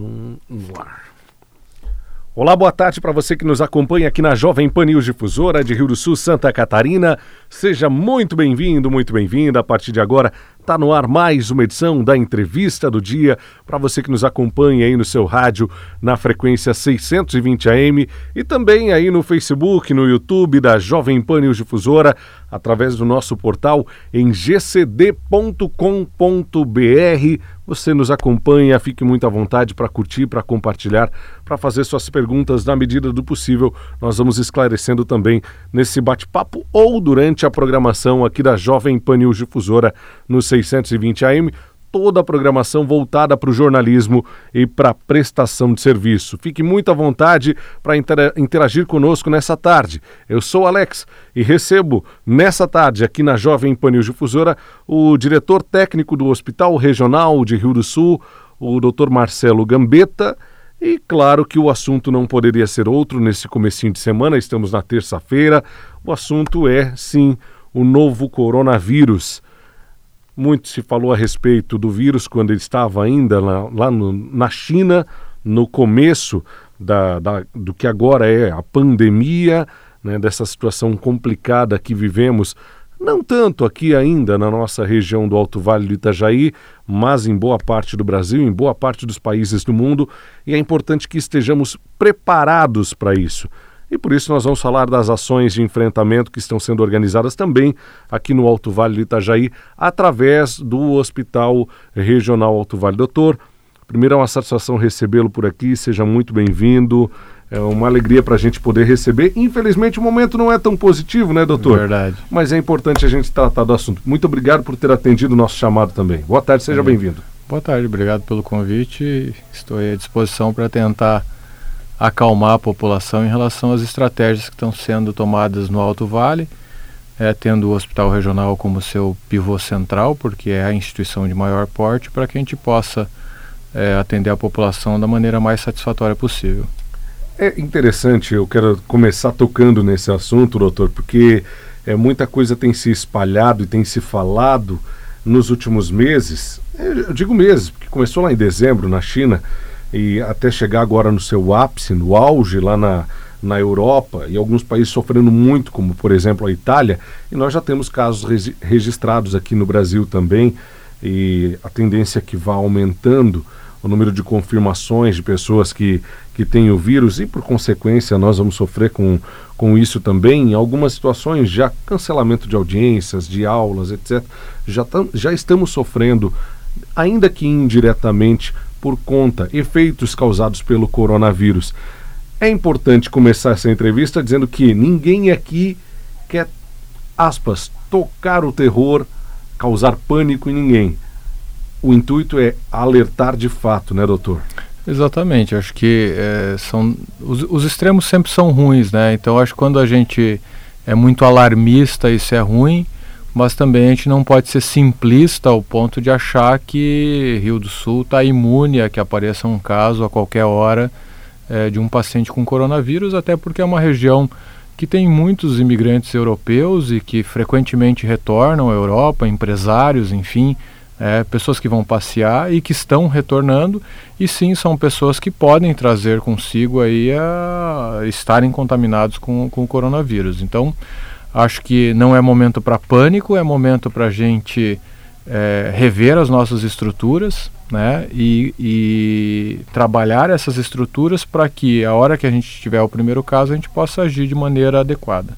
um no ar. Olá, boa tarde para você que nos acompanha aqui na Jovem Pan News Difusora de Rio do Sul, Santa Catarina. Seja muito bem-vindo, muito bem-vinda. A partir de agora, Está no ar mais uma edição da Entrevista do Dia para você que nos acompanha aí no seu rádio na frequência 620 AM e também aí no Facebook, no YouTube da Jovem Pan News Difusora, através do nosso portal em gcd.com.br. Você nos acompanha, fique muito à vontade para curtir, para compartilhar, para fazer suas perguntas na medida do possível. Nós vamos esclarecendo também nesse bate-papo ou durante a programação aqui da Jovem Pan News Difusora no 620 AM, toda a programação voltada para o jornalismo e para a prestação de serviço. Fique muito à vontade para interagir conosco nessa tarde. Eu sou Alex e recebo nessa tarde aqui na Jovem Pan News Difusora o diretor técnico do Hospital Regional de Rio do Sul, o Dr. Marcelo Gambetta. E claro que o assunto não poderia ser outro nesse comecinho de semana, estamos na terça-feira. O assunto é, sim, o novo coronavírus. Muito se falou a respeito do vírus quando ele estava ainda lá, lá no, na China, no começo da, da, do que agora é a pandemia, né, dessa situação complicada que vivemos, não tanto aqui ainda na nossa região do Alto Vale do Itajaí, mas em boa parte do Brasil, em boa parte dos países do mundo, e é importante que estejamos preparados para isso. E por isso nós vamos falar das ações de enfrentamento que estão sendo organizadas também aqui no Alto Vale do Itajaí, através do Hospital Regional Alto Vale. Doutor, primeiro é uma satisfação recebê-lo por aqui, seja muito bem-vindo. É uma alegria para a gente poder receber. Infelizmente o momento não é tão positivo, né, doutor? Verdade. Mas é importante a gente tratar do assunto. Muito obrigado por ter atendido o nosso chamado também. Boa tarde, seja é. bem-vindo. Boa tarde, obrigado pelo convite. Estou à disposição para tentar acalmar a população em relação às estratégias que estão sendo tomadas no Alto Vale, é, tendo o Hospital Regional como seu pivô central, porque é a instituição de maior porte, para que a gente possa é, atender a população da maneira mais satisfatória possível. É interessante, eu quero começar tocando nesse assunto, doutor, porque é, muita coisa tem se espalhado e tem se falado nos últimos meses. É, eu digo meses, porque começou lá em dezembro na China e até chegar agora no seu ápice, no auge lá na, na Europa e alguns países sofrendo muito, como por exemplo a Itália, e nós já temos casos registrados aqui no Brasil também, e a tendência é que vá aumentando o número de confirmações de pessoas que, que têm o vírus e, por consequência, nós vamos sofrer com, com isso também. Em algumas situações, já cancelamento de audiências, de aulas, etc., já, tam, já estamos sofrendo, ainda que indiretamente, por conta, efeitos causados pelo coronavírus. É importante começar essa entrevista dizendo que ninguém aqui quer, aspas, tocar o terror, causar pânico em ninguém. O intuito é alertar de fato, né, doutor? Exatamente. Acho que é, são os, os, extremos sempre são ruins, né? Então acho que quando a gente é muito alarmista, isso é ruim mas também a gente não pode ser simplista ao ponto de achar que Rio do Sul está imune a que apareça um caso a qualquer hora é, de um paciente com coronavírus, até porque é uma região que tem muitos imigrantes europeus e que frequentemente retornam à Europa, empresários, enfim, é, pessoas que vão passear e que estão retornando, e sim são pessoas que podem trazer consigo aí a estarem contaminados com, com o coronavírus. Então, Acho que não é momento para pânico, é momento para a gente é, rever as nossas estruturas né, e, e trabalhar essas estruturas para que a hora que a gente tiver o primeiro caso a gente possa agir de maneira adequada.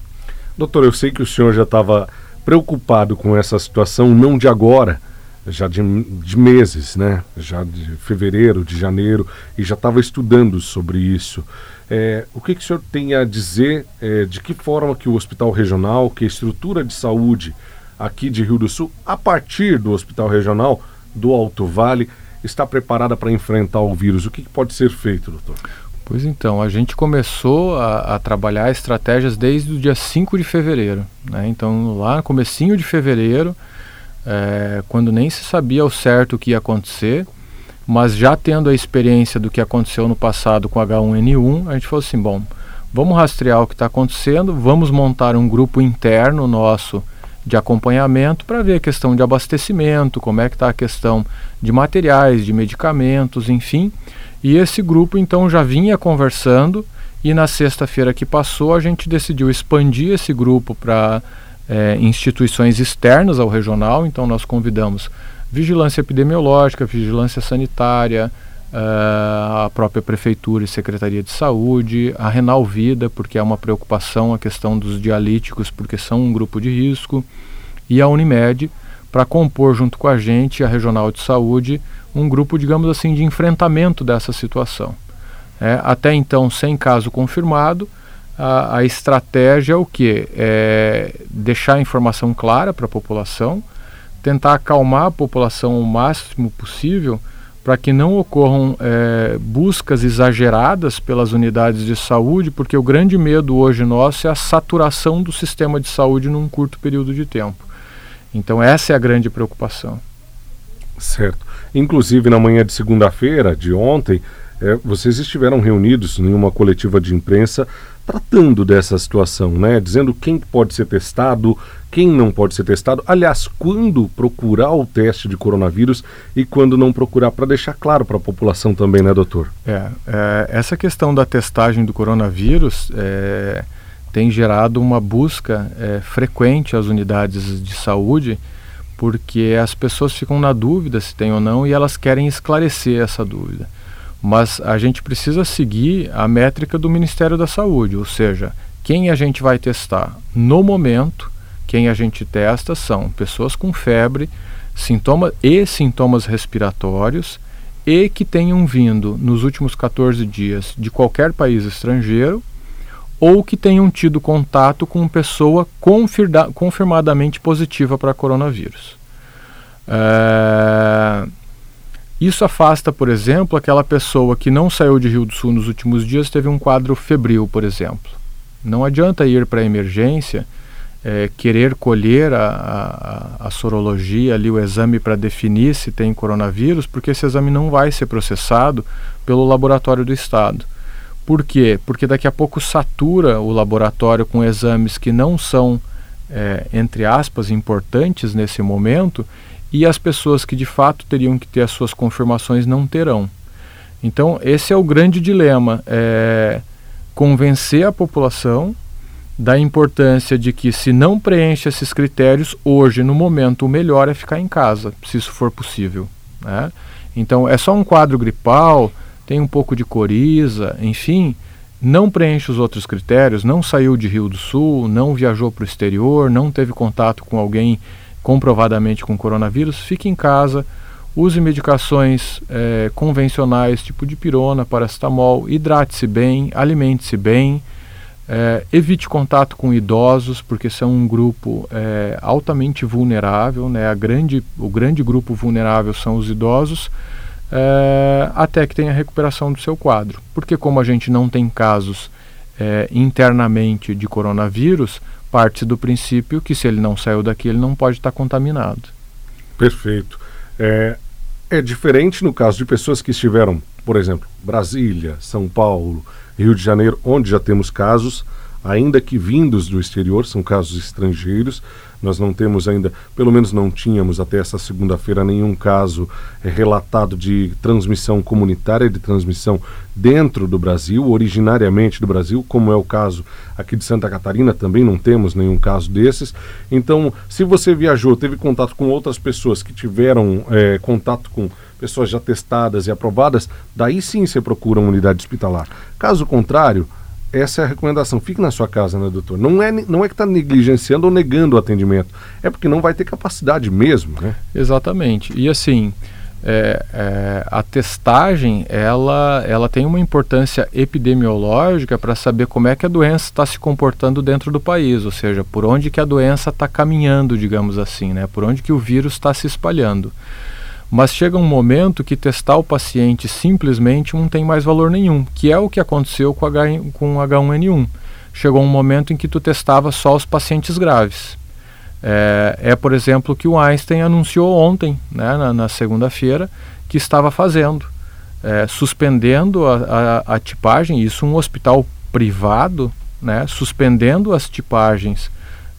Doutor, eu sei que o senhor já estava preocupado com essa situação, não de agora, já de, de, meses, né? Já de fevereiro, de janeiro, e já estava estudando sobre isso. É, o que, que o senhor tem a dizer é, de que forma que o hospital regional, que a estrutura de saúde aqui de Rio do Sul, a partir do hospital regional do Alto Vale, está preparada para enfrentar o vírus? O que, que pode ser feito, doutor? Pois então, a gente começou a, a, trabalhar estratégias desde o dia 5 de fevereiro. Né? Então, lá no comecinho de fevereiro, é, quando nem se sabia ao certo o que ia acontecer, mas já tendo a experiência do que aconteceu no passado com H1N1, a gente falou assim: bom, vamos rastrear o que está acontecendo, vamos montar um grupo interno nosso de acompanhamento para ver a questão de abastecimento, como é que está a questão de materiais, de medicamentos, enfim. E esse grupo então já vinha conversando e na sexta-feira que passou a gente decidiu expandir esse grupo para é, instituições externas ao regional. Então nós convidamos vigilância epidemiológica, vigilância sanitária, uh, a própria prefeitura e secretaria de saúde, a Renal Vida, porque é uma preocupação a questão dos dialíticos, porque são um grupo de risco, e a Unimed, para compor junto com a gente, a Regional de Saúde, um grupo, digamos assim, de enfrentamento dessa situação. É, até então, sem caso confirmado, a, a estratégia é o que? É deixar a informação clara para a população, tentar acalmar a população o máximo possível para que não ocorram é, buscas exageradas pelas unidades de saúde, porque o grande medo hoje nosso é a saturação do sistema de saúde num curto período de tempo. Então, essa é a grande preocupação. Certo. Inclusive, na manhã de segunda-feira, de ontem, é, vocês estiveram reunidos em uma coletiva de imprensa tratando dessa situação, né? Dizendo quem pode ser testado, quem não pode ser testado. Aliás, quando procurar o teste de coronavírus e quando não procurar, para deixar claro para a população também, né, doutor? É, é, essa questão da testagem do coronavírus é, tem gerado uma busca é, frequente às unidades de saúde, porque as pessoas ficam na dúvida se tem ou não e elas querem esclarecer essa dúvida mas a gente precisa seguir a métrica do Ministério da Saúde, ou seja, quem a gente vai testar no momento, quem a gente testa são pessoas com febre, sintomas e sintomas respiratórios e que tenham vindo nos últimos 14 dias de qualquer país estrangeiro ou que tenham tido contato com pessoa confirmadamente positiva para coronavírus. É isso afasta, por exemplo, aquela pessoa que não saiu de Rio do Sul nos últimos dias, teve um quadro febril, por exemplo. Não adianta ir para a emergência, é, querer colher a, a, a, sorologia, ali, o exame para definir se tem coronavírus, porque esse exame não vai ser processado pelo laboratório do Estado. Por quê? Porque daqui a pouco satura o laboratório com exames que não são, é, entre aspas, importantes nesse momento e as pessoas que de fato teriam que ter as suas confirmações não terão. Então, esse é o grande dilema: é convencer a população da importância de que, se não preenche esses critérios, hoje, no momento, o melhor é ficar em casa, se isso for possível. Né? Então, é só um quadro gripal, tem um pouco de coriza, enfim, não preenche os outros critérios, não saiu de Rio do Sul, não viajou para o exterior, não teve contato com alguém comprovadamente com coronavírus, fique em casa, use medicações é, convencionais, tipo de pirona, paracetamol, hidrate-se bem, alimente-se bem, é, evite contato com idosos, porque são um grupo é, altamente vulnerável, né? A grande, o grande grupo vulnerável são os idosos, até que tenha recuperação do seu quadro. Porque como a gente não tem casos internamente de coronavírus, parte do princípio que se ele não saiu daqui, ele não pode estar contaminado. Perfeito. É, é diferente no caso de pessoas que estiveram, por exemplo, Brasília, São Paulo, Rio de Janeiro, onde já temos casos, ainda que vindos do exterior, são casos estrangeiros. Nós não temos ainda, pelo menos não tínhamos até essa segunda-feira, nenhum caso é, relatado de transmissão comunitária, de transmissão dentro do Brasil, originariamente do Brasil, como é o caso aqui de Santa Catarina, também não temos nenhum caso desses. Então, se você viajou, teve contato com outras pessoas que tiveram é, contato com pessoas já testadas e aprovadas, daí sim você procura uma unidade hospitalar. Caso contrário, essa é a recomendação. Fique na sua casa, né, doutor? Não é, não é que está negligenciando ou negando o atendimento. É porque não vai ter capacidade mesmo, né? Exatamente. E assim, é, é, a testagem, ela, ela tem uma importância epidemiológica para saber como é que a doença está se comportando dentro do país, ou seja, por onde que a doença está caminhando, digamos assim, né? Por onde que o vírus está se espalhando. Mas chega um momento que testar o paciente simplesmente não tem mais valor nenhum, que é o que aconteceu com, H, com H1N1. Chegou um momento em que tu testava só os pacientes graves. É, é por exemplo, o que o Einstein anunciou ontem, né, na, na segunda-feira, que estava fazendo. É, suspendendo a, a, a tipagem, isso um hospital privado, né, suspendendo as tipagens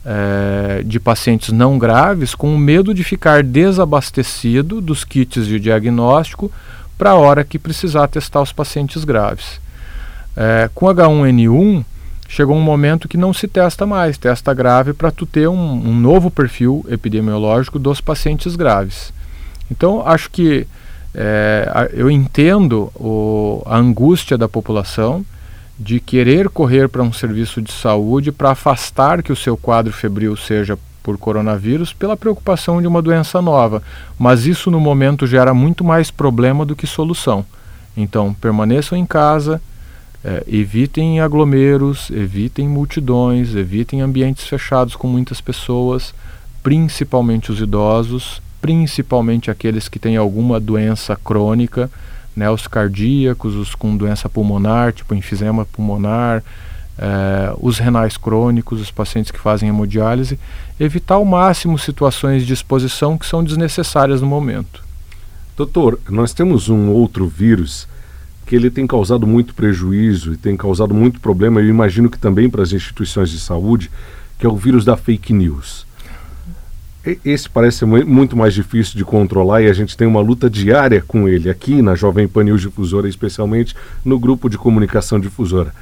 é, de pacientes não graves com medo de ficar desabastecido dos kits de diagnóstico para a hora que precisar testar os pacientes graves. É, com H1N1, chegou um momento que não se testa mais, testa grave para tu ter um, um, novo perfil epidemiológico dos pacientes graves. Então, acho que é, eu entendo o, a angústia da população de querer correr para um serviço de saúde para afastar que o seu quadro febril seja por coronavírus pela preocupação de uma doença nova, mas isso no momento gera muito mais problema do que solução. Então, permaneçam em casa, é, evitem aglomeros, evitem multidões, evitem ambientes fechados com muitas pessoas, principalmente os idosos, principalmente aqueles que têm alguma doença crônica, né, os cardíacos, os com doença pulmonar, tipo enfisema pulmonar, é, os renais crônicos, os pacientes que fazem hemodiálise, evitar ao máximo situações de exposição que são desnecessárias no momento. Doutor, nós temos um outro vírus que ele tem causado muito prejuízo e tem causado muito problema, eu imagino que também para as instituições de saúde, que é o vírus da fake news. Esse parece muito mais difícil de controlar e a gente tem uma luta diária com ele aqui na Jovem Pan News Difusora, especialmente no grupo de comunicação difusora.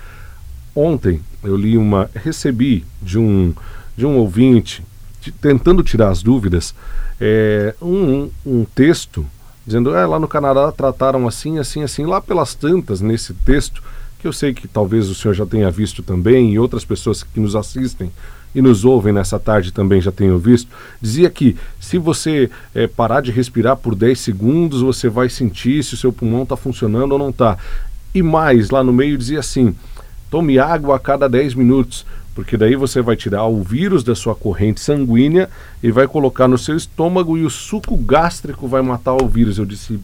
Ontem eu li uma, recebi de um, de um ouvinte, de, tentando tirar as dúvidas, é, um, um texto dizendo, é, lá no Canadá trataram assim, assim, assim, lá pelas tantas nesse texto, que eu sei que talvez o senhor já tenha visto também e outras pessoas que nos assistem e nos ouvem nessa tarde também já tenham visto, dizia que se você é, parar de respirar por 10 segundos, você vai sentir se o seu pulmão está funcionando ou não está. E mais, lá no meio dizia assim: tome água a cada 10 minutos porque daí você vai tirar o vírus da sua corrente sanguínea e vai colocar no seu estômago e o suco gástrico vai matar o vírus. Eu disse,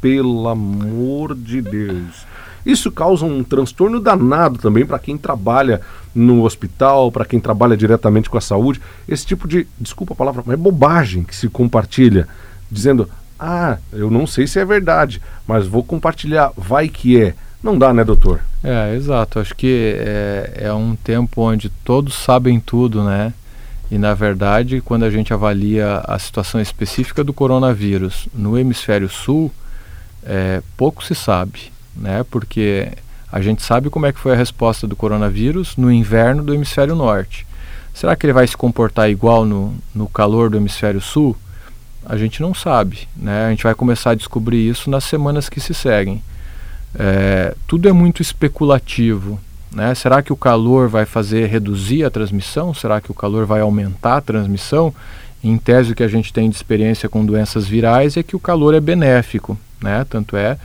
pelo amor de Deus. Isso causa um transtorno danado também para quem trabalha no hospital, para quem trabalha diretamente com a saúde. Esse tipo de, desculpa a palavra, mas é bobagem que se compartilha, dizendo: ah, eu não sei se é verdade, mas vou compartilhar, vai que é. Não dá, né, doutor? É, exato. Acho que é, é um tempo onde todos sabem tudo, né? E na verdade, quando a gente avalia a situação específica do coronavírus no hemisfério sul, é, pouco se sabe, né? Porque a gente sabe como é que foi a resposta do coronavírus no inverno do hemisfério norte. Será que ele vai se comportar igual no, no calor do hemisfério sul? A gente não sabe, né? A gente vai começar a descobrir isso nas semanas que se seguem. É, tudo é muito especulativo. Né? Será que o calor vai fazer reduzir a transmissão? Será que o calor vai aumentar a transmissão? Em tese, o que a gente tem de experiência com doenças virais é que o calor é benéfico. Né? Tanto é,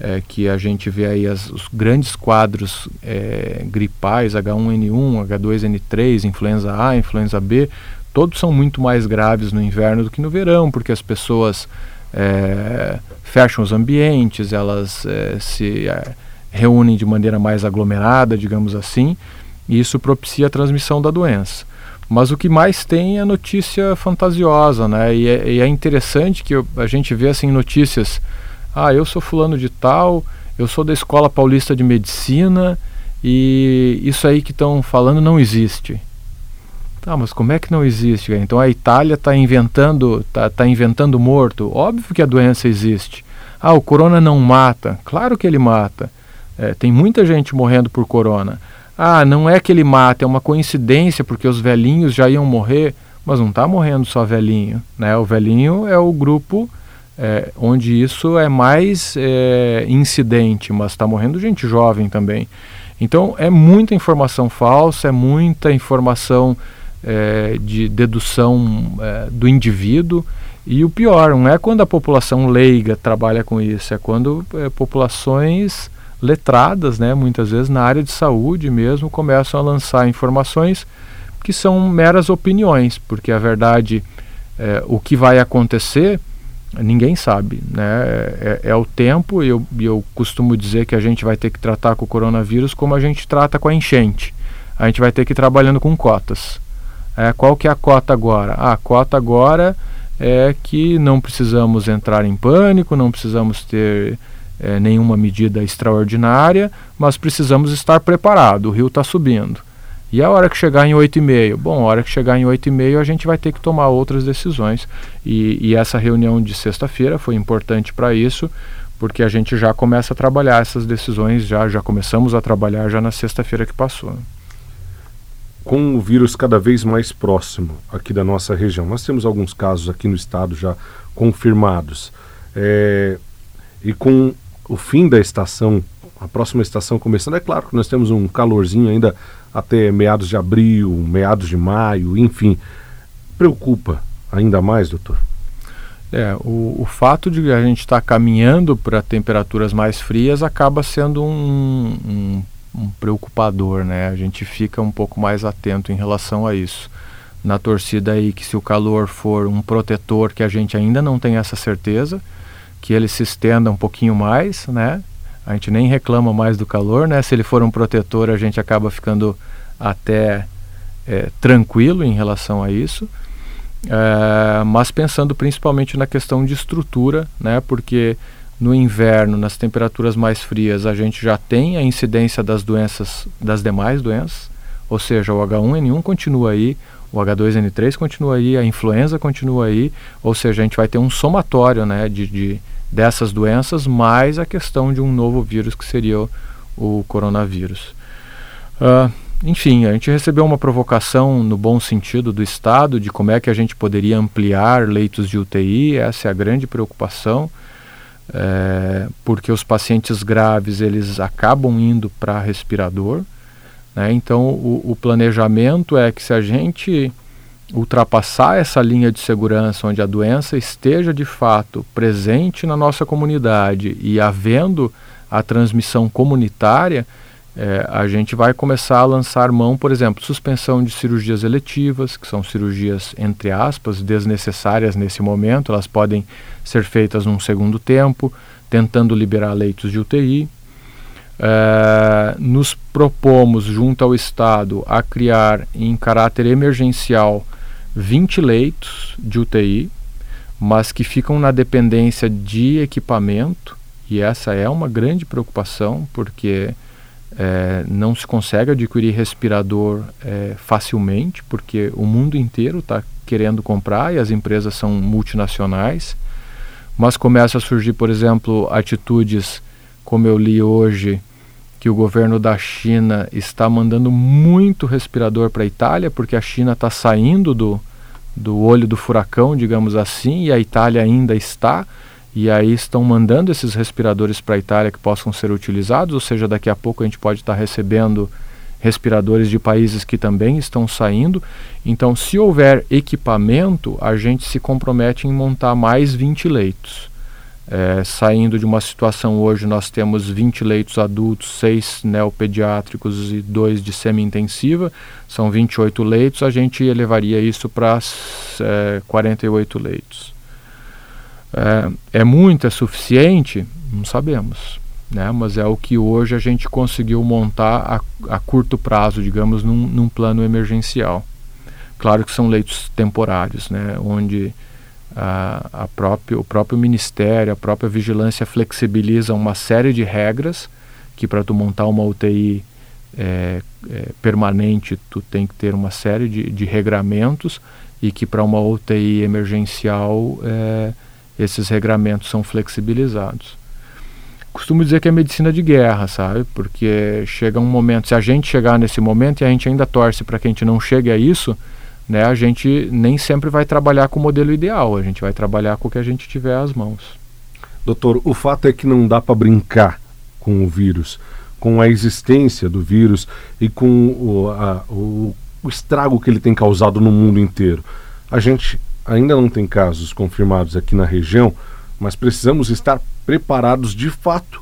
é que a gente vê aí as, os grandes quadros é, gripais, H1N1, H2N3, influenza A, influenza B, todos são muito mais graves no inverno do que no verão, porque as pessoas é, fecham os ambientes, elas é, se é, reúnem de maneira mais aglomerada, digamos assim, e isso propicia a transmissão da doença. Mas o que mais tem é notícia fantasiosa, né? E é, e é interessante que a gente vê assim notícias. Ah, eu sou fulano de tal, eu sou da Escola Paulista de Medicina e isso aí que estão falando não existe. Tá, mas como é que não existe? Então a Itália está inventando, tá, tá inventando morto. Óbvio que a doença existe. Ah, o corona não mata. Claro que ele mata. É, tem muita gente morrendo por corona. Ah, não é que ele mata, é uma coincidência porque os velhinhos já iam morrer, mas não está morrendo só velhinho. Né? O velhinho é o grupo é, onde isso é mais é, incidente, mas está morrendo gente jovem também. Então é muita informação falsa, é muita informação é, de dedução é, do indivíduo. E o pior, não é quando a população leiga trabalha com isso, é quando é, populações letradas, né, muitas vezes na área de saúde mesmo, começam a lançar informações que são meras opiniões, porque a verdade, é, o que vai acontecer, ninguém sabe. Né? É, é, é o tempo, e eu, eu costumo dizer que a gente vai ter que tratar com o coronavírus como a gente trata com a enchente. A gente vai ter que ir trabalhando com cotas. É, qual que é a cota agora? Ah, a cota agora é que não precisamos entrar em pânico, não precisamos ter é, nenhuma medida extraordinária, mas precisamos estar preparados. O rio está subindo. E a hora que chegar em 8,5? Bom, a hora que chegar em 8,5 a gente vai ter que tomar outras decisões. E, e essa reunião de sexta-feira foi importante para isso, porque a gente já começa a trabalhar essas decisões, já, já começamos a trabalhar já na sexta-feira que passou. Com o vírus cada vez mais próximo aqui da nossa região, nós temos alguns casos aqui no estado já confirmados. É, e com o fim da estação, a próxima estação começando, é claro que nós temos um calorzinho ainda até meados de abril, meados de maio, enfim. Preocupa ainda mais, doutor? É, o, o fato de a gente estar tá caminhando para temperaturas mais frias acaba sendo um, um, um, preocupador, né? A gente fica um pouco mais atento em relação a isso. Na torcida aí que se o calor for um protetor que a gente ainda não tem essa certeza, que ele se estenda um pouquinho mais, né? A gente nem reclama mais do calor, né? Se ele for um protetor, a gente acaba ficando até é, tranquilo em relação a isso. É, mas pensando principalmente na questão de estrutura, né? Porque no inverno, nas temperaturas mais frias, a gente já tem a incidência das doenças, das demais doenças, ou seja, o H1N1 continua aí, o H2N3 continua aí, a influenza continua aí, ou seja, a gente vai ter um somatório, né, de, de dessas doenças, mais a questão de um novo vírus que seria o, o coronavírus. Uh, enfim, a gente recebeu uma provocação no bom sentido do Estado de como é que a gente poderia ampliar leitos de UTI, essa é a grande preocupação, é, porque os pacientes graves eles acabam indo para respirador, né? então o, o planejamento é que se a gente ultrapassar essa linha de segurança onde a doença esteja de fato presente na nossa comunidade e havendo a transmissão comunitária, é, a gente vai começar a lançar mão, por exemplo, suspensão de cirurgias eletivas, que são cirurgias, entre aspas, desnecessárias nesse momento, elas podem ser feitas num segundo tempo, tentando liberar leitos de UTI. É, nos propomos, junto ao Estado, a criar em caráter emergencial 20 leitos de UTI, mas que ficam na dependência de equipamento, e essa é uma grande preocupação, porque é, não se consegue adquirir respirador é, facilmente, porque o mundo inteiro está querendo comprar e as empresas são multinacionais. Mas começa a surgir, por exemplo, atitudes, como eu li hoje, que o governo da China está mandando muito respirador para a Itália, porque a China está saindo do, do olho do furacão, digamos assim, e a Itália ainda está. E aí estão mandando esses respiradores para a Itália que possam ser utilizados, ou seja, daqui a pouco a gente pode estar tá recebendo respiradores de países que também estão saindo. Então, se houver equipamento, a gente se compromete em montar mais 20 leitos. É, saindo de uma situação hoje, nós temos 20 leitos adultos, 6 neopediátricos e 2 de semi-intensiva, são 28 leitos, a gente elevaria isso para é, 48 leitos. É, é muito, é suficiente? Não sabemos, né? mas é o que hoje a gente conseguiu montar a, a curto prazo, digamos, num, num plano emergencial. Claro que são leitos temporários, né? onde a, a próprio, o próprio Ministério, a própria vigilância flexibiliza uma série de regras que para tu montar uma UTI é, é, permanente tu tem que ter uma série de, de regramentos e que para uma UTI emergencial é, esses regramentos são flexibilizados. Costumo dizer que é medicina de guerra, sabe? Porque chega um momento, se a gente chegar nesse momento e a gente ainda torce para que a gente não chegue a isso, né, a gente nem sempre vai trabalhar com o modelo ideal, a gente vai trabalhar com o que a gente tiver às mãos. Doutor, o fato é que não dá para brincar com o vírus, com a existência do vírus e com o, a, o, o estrago que ele tem causado no mundo inteiro. A gente ainda não tem casos confirmados aqui na região, mas precisamos estar preparados de fato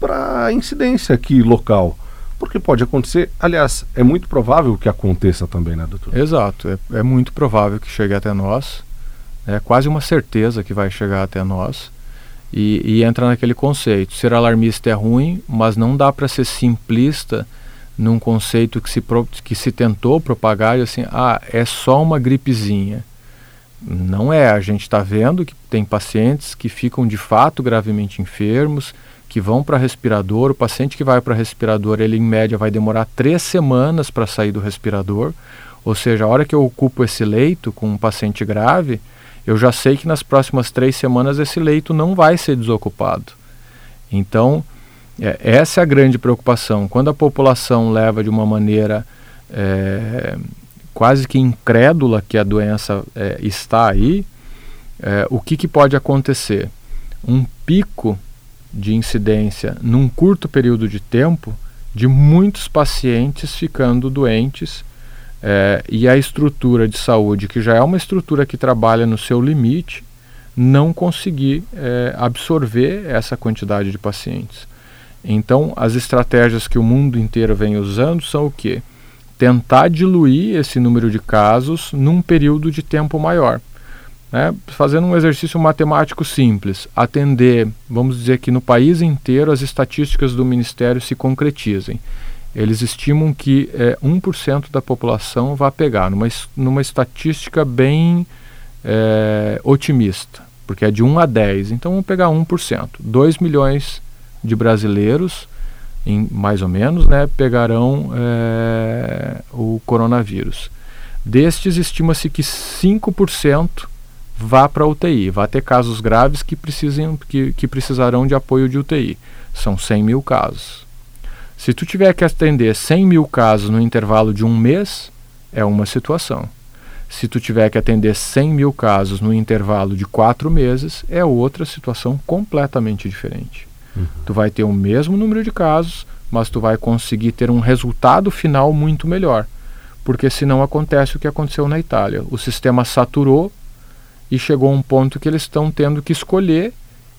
para a incidência aqui local. Porque pode acontecer, aliás, é muito provável que aconteça também, né, doutor? Exato, é, é muito provável que chegue até nós. É quase uma certeza que vai chegar até nós. E, e entra naquele conceito: ser alarmista é ruim, mas não dá para ser simplista num conceito que se, pro, que se tentou propagar e assim, ah, é só uma gripezinha. Não é, a gente está vendo que tem pacientes que ficam de fato gravemente enfermos, que vão para respirador. O paciente que vai para respirador, ele em média vai demorar três semanas para sair do respirador. Ou seja, a hora que eu ocupo esse leito com um paciente grave, eu já sei que nas próximas três semanas esse leito não vai ser desocupado. Então, é, essa é a grande preocupação. Quando a população leva de uma maneira é, quase que incrédula que a doença é, está aí, é, o que, que pode acontecer? Um pico de incidência num curto período de tempo de muitos pacientes ficando doentes é, e a estrutura de saúde, que já é uma estrutura que trabalha no seu limite, não conseguir é, absorver essa quantidade de pacientes. Então, as estratégias que o mundo inteiro vem usando são o quê? Tentar diluir esse número de casos num período de tempo maior. Né? Fazendo um exercício matemático simples, atender, vamos dizer que no país inteiro as estatísticas do Ministério se concretizem. Eles estimam que é, 1% da população vai pegar, numa, numa estatística bem é, otimista, porque é de 1 a 10, então vamos pegar 1%. 2 milhões de brasileiros, em, mais ou menos, né, pegarão é, o coronavírus. Destes, estima-se que 5% vá para a UTI, vá ter casos graves que, precisem, que, que precisarão de apoio de UTI. São 100 mil casos. Se tu tiver que atender 100 mil casos no intervalo de um mês, é uma situação. Se tu tiver que atender 100 mil casos no intervalo de quatro meses, é outra situação completamente diferente. Uhum. Tu vai ter o mesmo número de casos, mas tu vai conseguir ter um resultado final muito melhor. Porque senão acontece o que aconteceu na Itália. O sistema saturou e chegou um ponto que eles estão tendo que escolher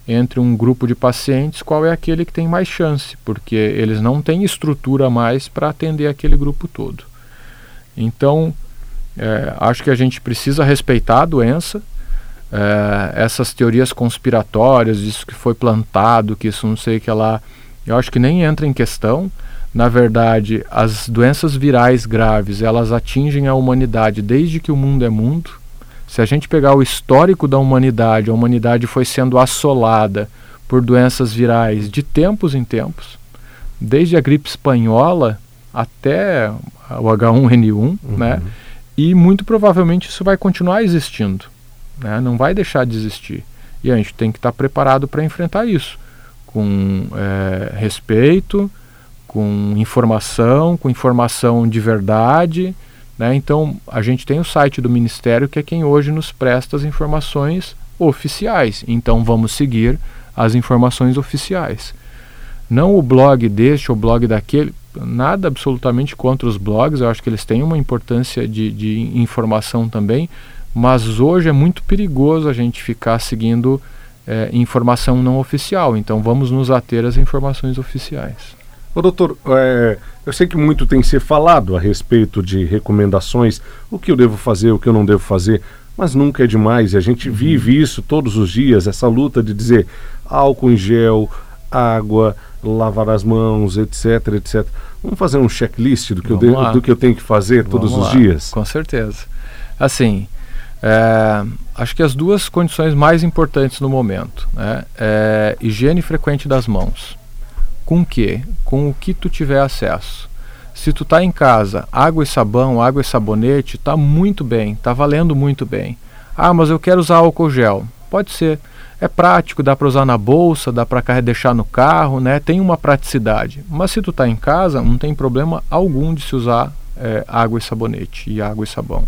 entre um grupo de pacientes qual é aquele que tem mais chance, porque eles não têm estrutura mais para atender aquele grupo todo. Então, é, acho que a gente precisa respeitar a doença. É, essas teorias conspiratórias, isso que foi plantado, que isso não sei o que lá, eu acho que nem entra em questão. Na verdade, as doenças virais graves, elas atingem a humanidade desde que o mundo é mundo. Se a gente pegar o histórico da humanidade, a humanidade foi sendo assolada por doenças virais de tempos em tempos, desde a gripe espanhola até o H1N1, uhum. né? E muito provavelmente isso vai continuar existindo, né? Não vai deixar de existir. E a gente tem que estar preparado para enfrentar isso, com é, respeito, com informação, com informação de verdade, né? Então, a gente tem o site do Ministério, que é quem hoje nos presta as informações oficiais. Então, vamos seguir as informações oficiais. Não o blog deste ou o blog daquele, nada absolutamente contra os blogs, eu acho que eles têm uma importância de, de informação também, mas hoje é muito perigoso a gente ficar seguindo é, informação não oficial. Então, vamos nos ater às informações oficiais. Ô, doutor, é, eu sei que muito tem se falado a respeito de recomendações, o que eu devo fazer, o que eu não devo fazer, mas nunca é demais e a gente uhum. vive isso todos os dias, essa luta de dizer álcool em gel, água, lavar as mãos, etc, etc. Vamos fazer um checklist do que, eu, devo, do que eu tenho que fazer Vamos todos lá. os dias? Com certeza. Assim, é, acho que as duas condições mais importantes no momento, né, é higiene frequente das mãos. Com o que? Com o que tu tiver acesso. Se tu está em casa, água e sabão, água e sabonete, está muito bem, está valendo muito bem. Ah, mas eu quero usar álcool gel. Pode ser. É prático, dá para usar na bolsa, dá para deixar no carro, né? Tem uma praticidade. Mas se tu está em casa, não tem problema algum de se usar é, água e sabonete e água e sabão.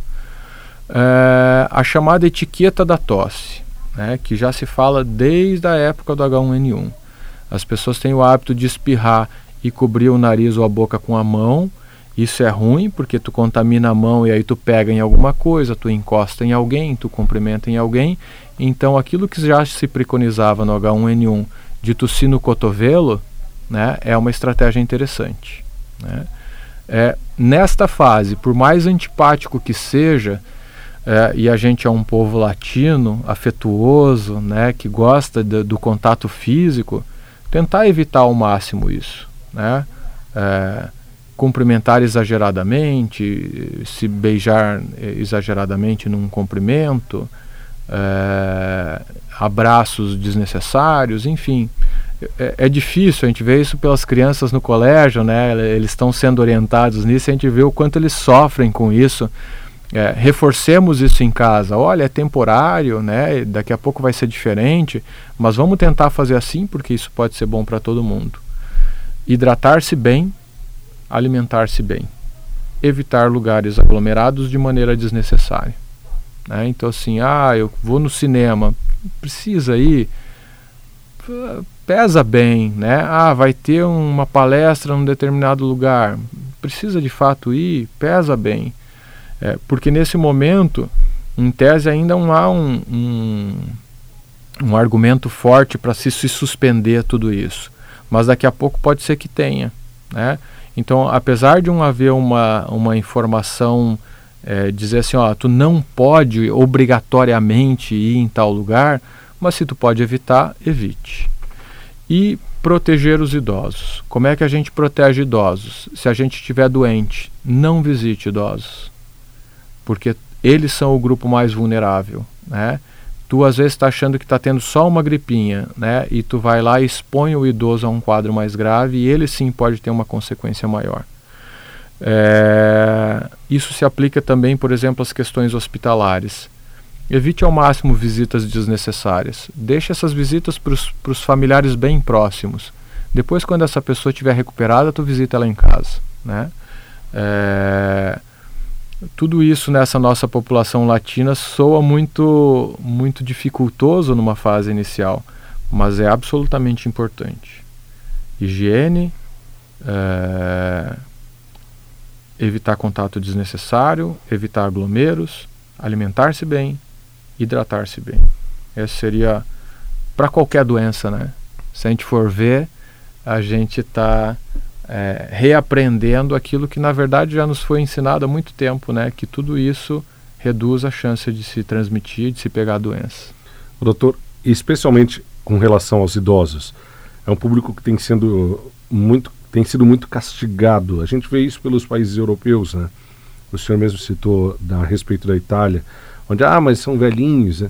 É, a chamada etiqueta da tosse, né? Que já se fala desde a época do H1N1. As pessoas têm o hábito de espirrar e cobrir o nariz ou a boca com a mão. Isso é ruim porque tu contamina a mão e aí tu pega em alguma coisa, tu encosta em alguém, tu cumprimenta em alguém. Então aquilo que já se preconizava no H1N1 de tossir no cotovelo, né, é uma estratégia interessante. Né? É, nesta fase, por mais antipático que seja, é, e a gente é um povo latino, afetuoso, né, que gosta do contato físico, tentar evitar ao máximo isso, né? É, cumprimentar exageradamente, se beijar é, exageradamente num cumprimento, é, abraços desnecessários, enfim, é, é, difícil, a gente vê isso pelas crianças no colégio, né? Eles estão sendo orientados nisso, a gente vê o quanto eles sofrem com isso. É, reforcemos isso em casa. Olha, é temporário, né? Daqui a pouco vai ser diferente, mas vamos tentar fazer assim porque isso pode ser bom para todo mundo. Hidratar-se bem, alimentar-se bem, evitar lugares aglomerados de maneira desnecessária. Né? Então assim, ah, eu vou no cinema, precisa ir, pesa bem, né? Ah, vai ter uma palestra num determinado lugar, precisa de fato ir, pesa bem, é, porque nesse momento, em tese, ainda não há um, um, um argumento forte para se, se suspender tudo isso, mas daqui a pouco pode ser que tenha, né? Então, apesar de haver uma, uma informação é, dizer assim, ó, tu não pode obrigatoriamente ir em tal lugar, mas se tu pode evitar, evite. E proteger os idosos. Como é que a gente protege idosos? Se a gente estiver doente, não visite idosos, porque eles são o grupo mais vulnerável, né? Tu às vezes está achando que está tendo só uma gripinha, né? E tu vai lá e expõe o idoso a um quadro mais grave e ele sim pode ter uma consequência maior. É, isso se aplica também, por exemplo, às questões hospitalares. Evite ao máximo visitas desnecessárias. Deixe essas visitas para os familiares bem próximos. Depois, quando essa pessoa estiver recuperada, tu visita ela em casa. Né? É, tudo isso nessa nossa população latina soa muito, muito dificultoso numa fase inicial, mas é absolutamente importante. Higiene, é, evitar contato desnecessário, evitar aglomeros, alimentar-se bem, hidratar-se bem. Essa seria para qualquer doença, né? Se a gente for ver, a gente está é, reaprendendo aquilo que na verdade já nos foi ensinado há muito tempo, né? Que tudo isso reduz a chance de se transmitir, de se pegar a doença. Doutor, especialmente com relação aos idosos, é um público que tem sendo muito tem sido muito castigado. A gente vê isso pelos países europeus, né? O senhor mesmo citou da, a respeito da Itália onde, ah, mas são velhinhos. Né?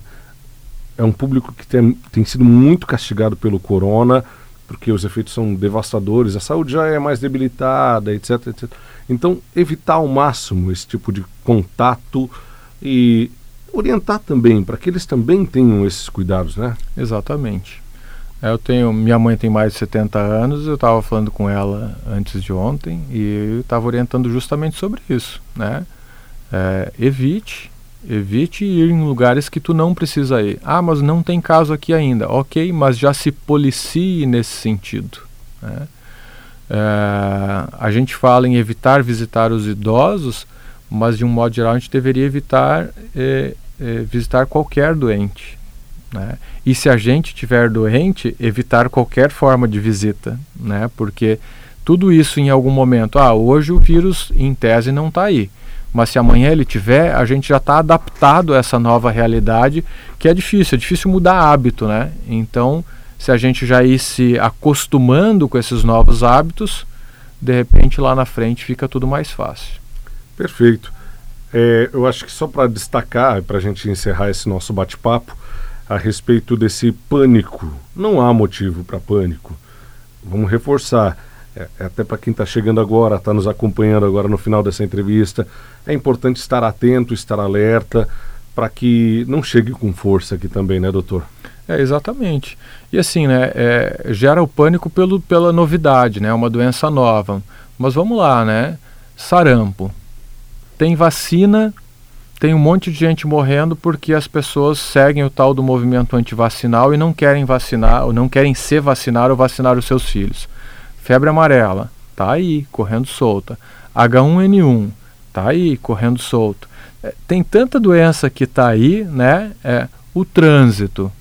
É um público que tem, tem sido muito castigado pelo corona, porque os efeitos são devastadores, a saúde já é mais debilitada, etc, etc. Então, evitar ao máximo esse tipo de contato e orientar também, para que eles também tenham esses cuidados, né? Exatamente. Eu tenho, minha mãe tem mais de 70 anos, eu estava falando com ela antes de ontem e estava orientando justamente sobre isso, né? É, evite Evite ir em lugares que tu não precisa ir. Ah, mas não tem caso aqui ainda. Ok, mas já se policie nesse sentido. Né? É, a gente fala em evitar visitar os idosos, mas de um modo geral a gente deveria evitar é, é, visitar qualquer doente. Né? E se a gente tiver doente, evitar qualquer forma de visita, né? porque tudo isso em algum momento, ah, hoje o vírus em tese não está aí mas se amanhã ele tiver, a gente já está adaptado a essa nova realidade, que é difícil, é difícil mudar hábito, né? Então, se a gente já ir se acostumando com esses novos hábitos, de repente lá na frente fica tudo mais fácil. Perfeito. É, eu acho que só para destacar, para a gente encerrar esse nosso bate-papo, a respeito desse pânico. Não há motivo para pânico. Vamos reforçar é, é, até para quem está chegando agora, está nos acompanhando agora no final dessa entrevista, é importante estar atento, estar alerta, para que não chegue com força aqui também, né, doutor? É, exatamente. E assim, né, é, gera o pânico pelo, pela novidade, né, uma doença nova. Mas vamos lá, né, sarampo. Tem vacina, tem um monte de gente morrendo porque as pessoas seguem o tal do movimento antivacinal e não querem vacinar, ou não querem se vacinar ou vacinar os seus filhos. Febre amarela, tá aí, correndo solta. H1N1, tá aí, correndo solto. É, tem tanta doença que tá aí, né? É, o trânsito,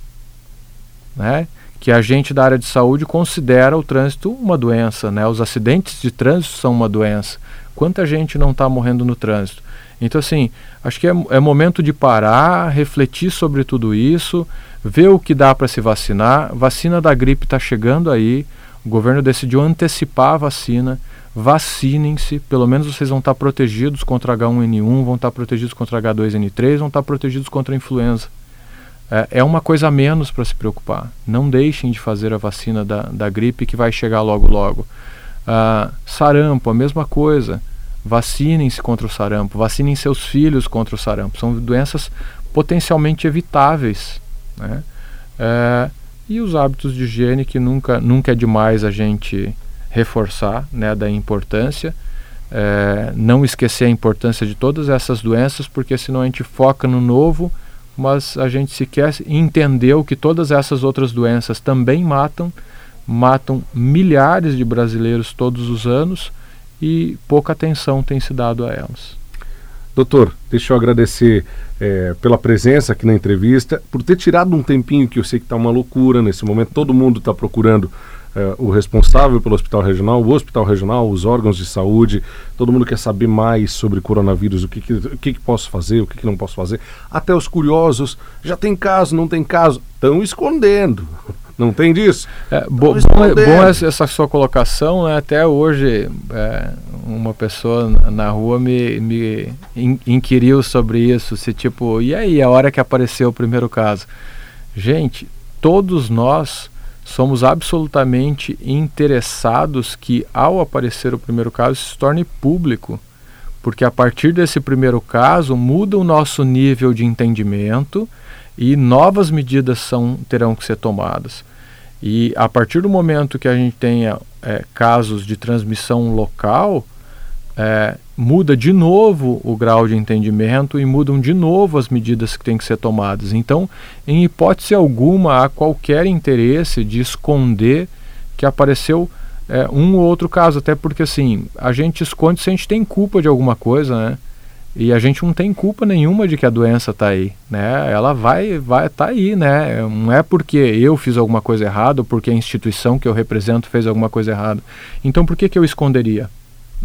né? Que a gente da área de saúde considera o trânsito uma doença, né? Os acidentes de trânsito são uma doença. Quanta gente não está morrendo no trânsito? Então, assim, acho que é, é, momento de parar, refletir sobre tudo isso, ver o que dá para se vacinar. Vacina da gripe está chegando aí. O governo decidiu antecipar a vacina. Vacinem-se, pelo menos vocês vão estar protegidos contra H1N1, vão estar protegidos contra H2N3, vão estar protegidos contra a influenza. é, é uma coisa a menos para se preocupar. Não deixem de fazer a vacina da, da gripe que vai chegar logo logo. Uh, sarampo, a mesma coisa. Vacinem-se contra o sarampo, vacinem seus filhos contra o sarampo. São doenças potencialmente evitáveis. Né? É, e os hábitos de higiene que nunca, nunca é demais a gente reforçar né, da importância. É, não esquecer a importância de todas essas doenças, porque senão a gente foca no novo, mas a gente sequer entendeu que todas essas outras doenças também matam, matam milhares de brasileiros todos os anos e pouca atenção tem se dado a elas. Doutor, deixa eu agradecer é, pela presença aqui na entrevista, por ter tirado um tempinho que eu sei que está uma loucura nesse momento, todo mundo está procurando é, o responsável pelo hospital regional, o hospital regional, os órgãos de saúde, todo mundo quer saber mais sobre coronavírus, o que, que, o que, que posso fazer, o que, que não posso fazer. Até os curiosos, já tem caso, não tem caso, estão escondendo. Não tem disso? É, bo bom, é, bom essa sua colocação. Né? Até hoje, é, uma pessoa na rua me, me in, inquiriu sobre isso. Se tipo, e aí, a hora que apareceu o primeiro caso? Gente, todos nós somos absolutamente interessados que, ao aparecer o primeiro caso, se torne público. Porque a partir desse primeiro caso, muda o nosso nível de entendimento e novas medidas são, terão que ser tomadas. E a partir do momento que a gente tenha é, casos de transmissão local, é, muda de novo o grau de entendimento e mudam de novo as medidas que têm que ser tomadas. Então, em hipótese alguma, há qualquer interesse de esconder que apareceu é, um ou outro caso, até porque assim, a gente esconde se a gente tem culpa de alguma coisa, né? E a gente não tem culpa nenhuma de que a doença está aí, né? Ela vai vai tá aí, né? Não é porque eu fiz alguma coisa errada ou porque a instituição que eu represento fez alguma coisa errada. Então por que que eu esconderia?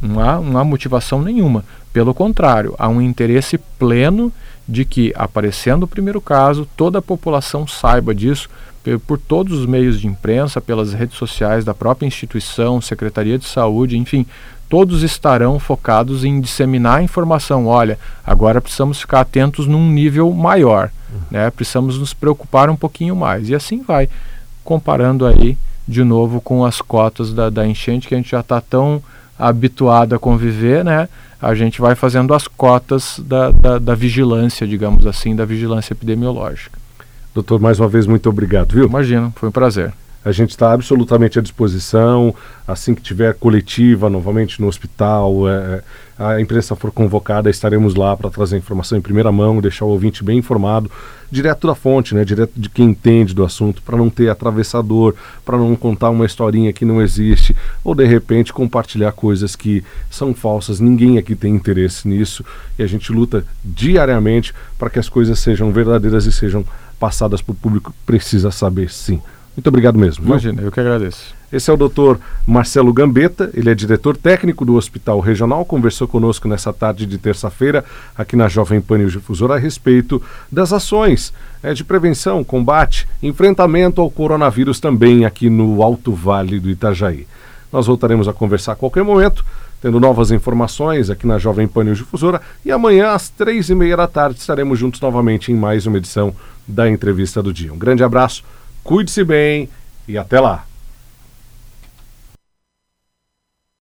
Não há, não há motivação nenhuma. Pelo contrário, há um interesse pleno de que, aparecendo o primeiro caso, toda a população saiba disso por, por todos os meios de imprensa, pelas redes sociais da própria instituição, Secretaria de Saúde, enfim, todos estarão focados em disseminar a informação. Olha, agora precisamos ficar atentos num nível maior, né? Precisamos nos preocupar um pouquinho mais. E assim vai, comparando aí de novo com as cotas da, da enchente que a gente já está tão habituado a conviver, né? A gente vai fazendo as cotas da, da, da vigilância, digamos assim, da vigilância epidemiológica. Doutor, mais uma vez, muito obrigado, viu? Imagina, foi um prazer. A gente está absolutamente à disposição. Assim que tiver coletiva novamente no hospital, é, a imprensa for convocada, estaremos lá para trazer informação em primeira mão, deixar o ouvinte bem informado, direto da fonte, né, direto de quem entende do assunto, para não ter atravessador, para não contar uma historinha que não existe, ou de repente compartilhar coisas que são falsas. Ninguém aqui tem interesse nisso e a gente luta diariamente para que as coisas sejam verdadeiras e sejam passadas para o público. Precisa saber sim. Muito obrigado mesmo. Imagina, eu que agradeço. Esse é o doutor Marcelo Gambetta, ele é diretor técnico do Hospital Regional, conversou conosco nessa tarde de terça-feira aqui na Jovem Pan News Difusora a respeito das ações é, de prevenção, combate, enfrentamento ao coronavírus também aqui no Alto Vale do Itajaí. Nós voltaremos a conversar a qualquer momento, tendo novas informações aqui na Jovem Pan News Difusora e amanhã às três e meia da tarde estaremos juntos novamente em mais uma edição da Entrevista do Dia. Um grande abraço Cuide-se bem e até lá.